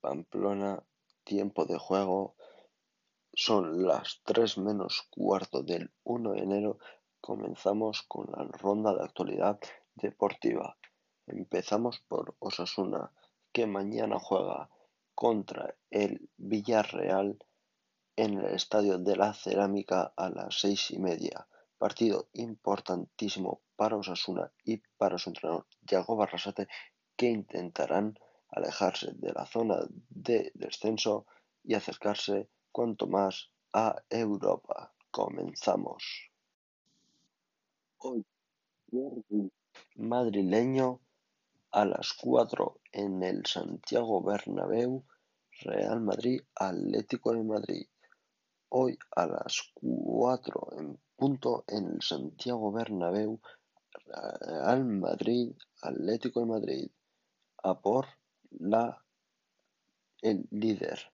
Pamplona, tiempo de juego, son las tres menos cuarto del 1 de enero. Comenzamos con la ronda de actualidad deportiva. Empezamos por Osasuna, que mañana juega contra el Villarreal en el Estadio de la Cerámica a las seis y media. Partido importantísimo para Osasuna y para su entrenador, Yago Barrasate, que intentarán alejarse de la zona de descenso y acercarse cuanto más a Europa. Comenzamos. Hoy, madrileño, a las 4 en el Santiago Bernabéu, Real Madrid, Atlético de Madrid. Hoy a las 4 en punto en el Santiago Bernabéu, Real Madrid, Atlético de Madrid. A por la el líder.